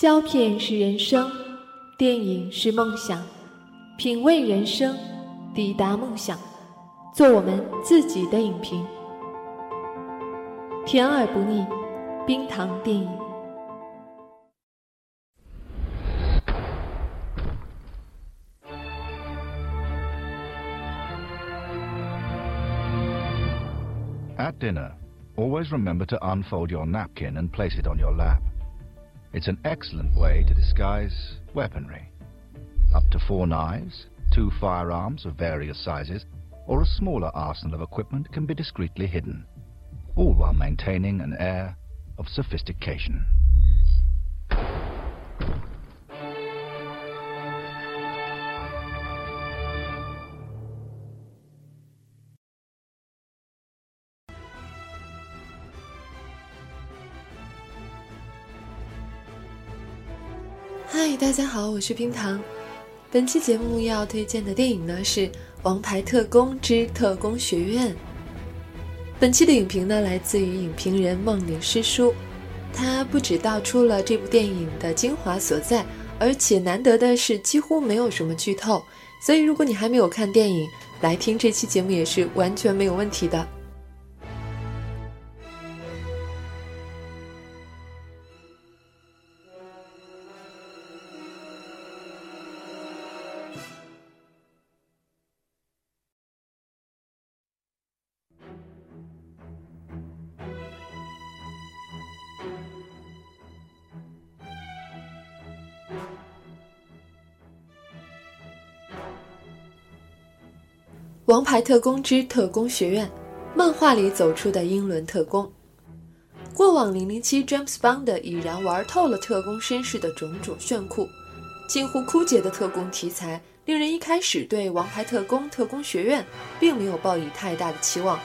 胶片是人生，电影是梦想，品味人生，抵达梦想，做我们自己的影评，甜而不腻，冰糖电影。At dinner, always remember to unfold your napkin and place it on your lap. It's an excellent way to disguise weaponry. Up to four knives, two firearms of various sizes, or a smaller arsenal of equipment can be discreetly hidden, all while maintaining an air of sophistication. 嗨，大家好，我是冰糖。本期节目要推荐的电影呢是《王牌特工之特工学院》。本期的影评呢来自于影评人梦里诗书，他不止道出了这部电影的精华所在，而且难得的是几乎没有什么剧透，所以如果你还没有看电影，来听这期节目也是完全没有问题的。《王牌特工之特工学院》，漫画里走出的英伦特工。过往《零零七》James Bond 已然玩透了特工身世的种种炫酷，近乎枯竭的特工题材，令人一开始对《王牌特工特工学院》并没有抱以太大的期望。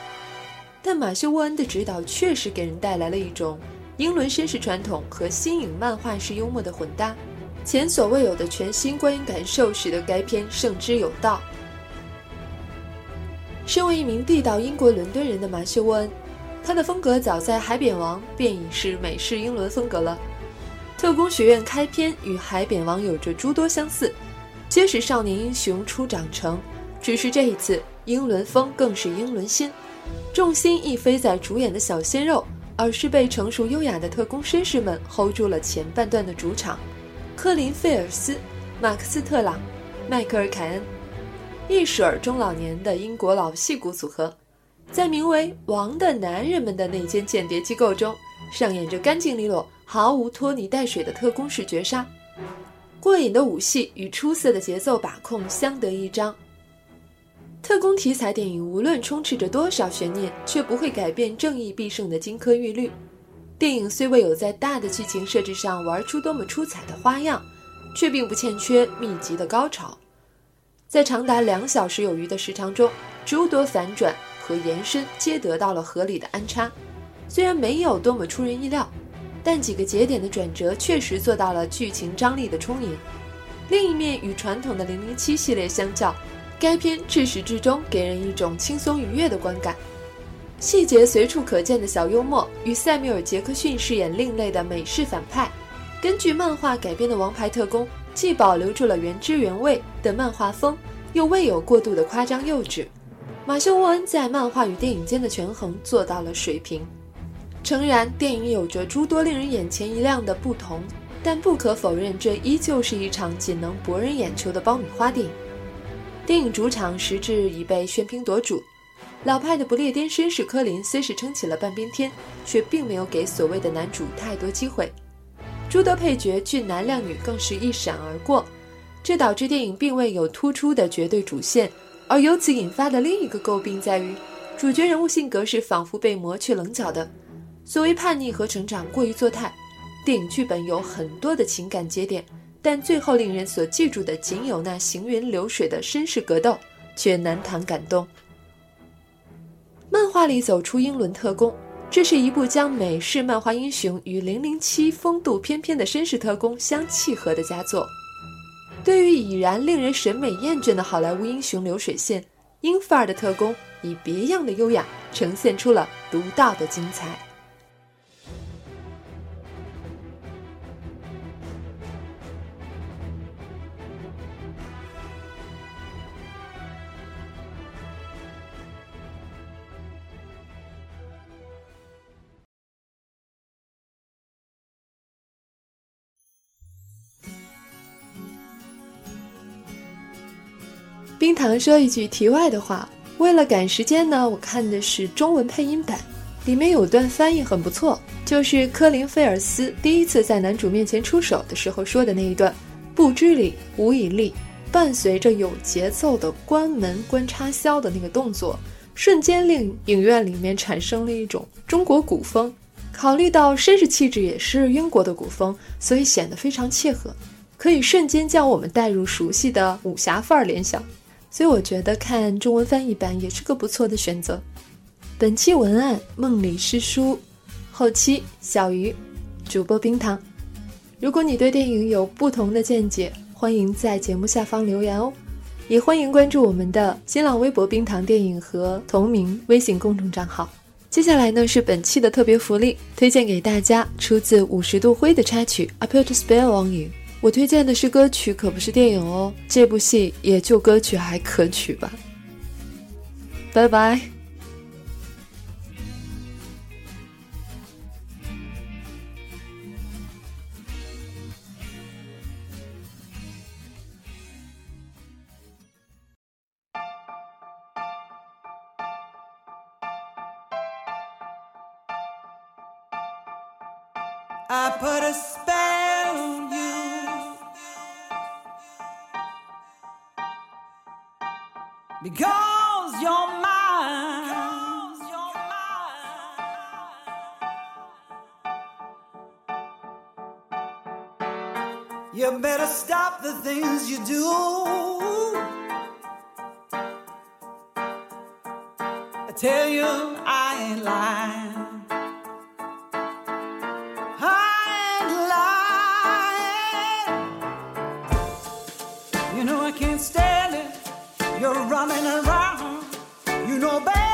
但马修·沃恩的指导确实给人带来了一种英伦绅士传统和新颖漫画式幽默的混搭，前所未有的全新观影感受，使得该片胜之有道。身为一名地道英国伦敦人的马修·沃恩，他的风格早在《海扁王》便已是美式英伦风格了。特工学院开篇与《海扁王》有着诸多相似，皆是少年英雄初长成，只是这一次英伦风更是英伦心，重心亦非在主演的小鲜肉，而是被成熟优雅的特工绅士们 hold 住了前半段的主场：科林·费尔斯、马克思·特朗、迈克尔·凯恩。一水儿中老年的英国老戏骨组合，在名为“王的男人们”的那间间谍机构中，上演着干净利落、毫无拖泥带水的特工式绝杀，过瘾的武戏与出色的节奏把控相得益彰。特工题材电影无论充斥着多少悬念，却不会改变正义必胜的金科玉律。电影虽未有在大的剧情设置上玩出多么出彩的花样，却并不欠缺密集的高潮。在长达两小时有余的时长中，诸多反转和延伸皆得到了合理的安插。虽然没有多么出人意料，但几个节点的转折确实做到了剧情张力的充盈。另一面，与传统的《零零七》系列相较，该片至始至终给人一种轻松愉悦的观感。细节随处可见的小幽默与塞缪尔·杰克逊饰演另类的美式反派，根据漫画改编的《王牌特工》。既保留住了原汁原味的漫画风，又未有过度的夸张幼稚。马修·沃恩在漫画与电影间的权衡做到了水平。诚然，电影有着诸多令人眼前一亮的不同，但不可否认，这依旧是一场仅能博人眼球的爆米花电影。电影主场实质已被喧宾夺主，老派的不列颠绅士科林虽是撑起了半边天，却并没有给所谓的男主太多机会。诸多配角俊男靓女更是一闪而过，这导致电影并未有突出的绝对主线，而由此引发的另一个诟病在于，主角人物性格是仿佛被磨去棱角的，所谓叛逆和成长过于作态。电影剧本有很多的情感节点，但最后令人所记住的仅有那行云流水的绅士格斗，却难谈感动。漫画里走出英伦特工。这是一部将美式漫画英雄与零零七风度翩翩的绅士特工相契合的佳作。对于已然令人审美厌倦的好莱坞英雄流水线，英范儿的特工以别样的优雅呈现出了独到的精彩。冰糖说一句题外的话，为了赶时间呢，我看的是中文配音版，里面有段翻译很不错，就是科林菲尔斯第一次在男主面前出手的时候说的那一段：“不知礼，无以立。”伴随着有节奏的关门关插销的那个动作，瞬间令影院里面产生了一种中国古风。考虑到绅士气质也是英国的古风，所以显得非常切合，可以瞬间将我们带入熟悉的武侠范儿联想。所以我觉得看中文翻译版也是个不错的选择。本期文案梦里诗书，后期小鱼，主播冰糖。如果你对电影有不同的见解，欢迎在节目下方留言哦。也欢迎关注我们的新浪微博“冰糖电影”和同名微信公众账号。接下来呢是本期的特别福利，推荐给大家出自五十度灰的插曲《I Put a Spell on You》。我推荐的是歌曲，可不是电影哦。这部戏也就歌曲还可取吧。拜拜。Because you're mine. You better stop the things you do. I tell you, I ain't lying. Running around. You know better,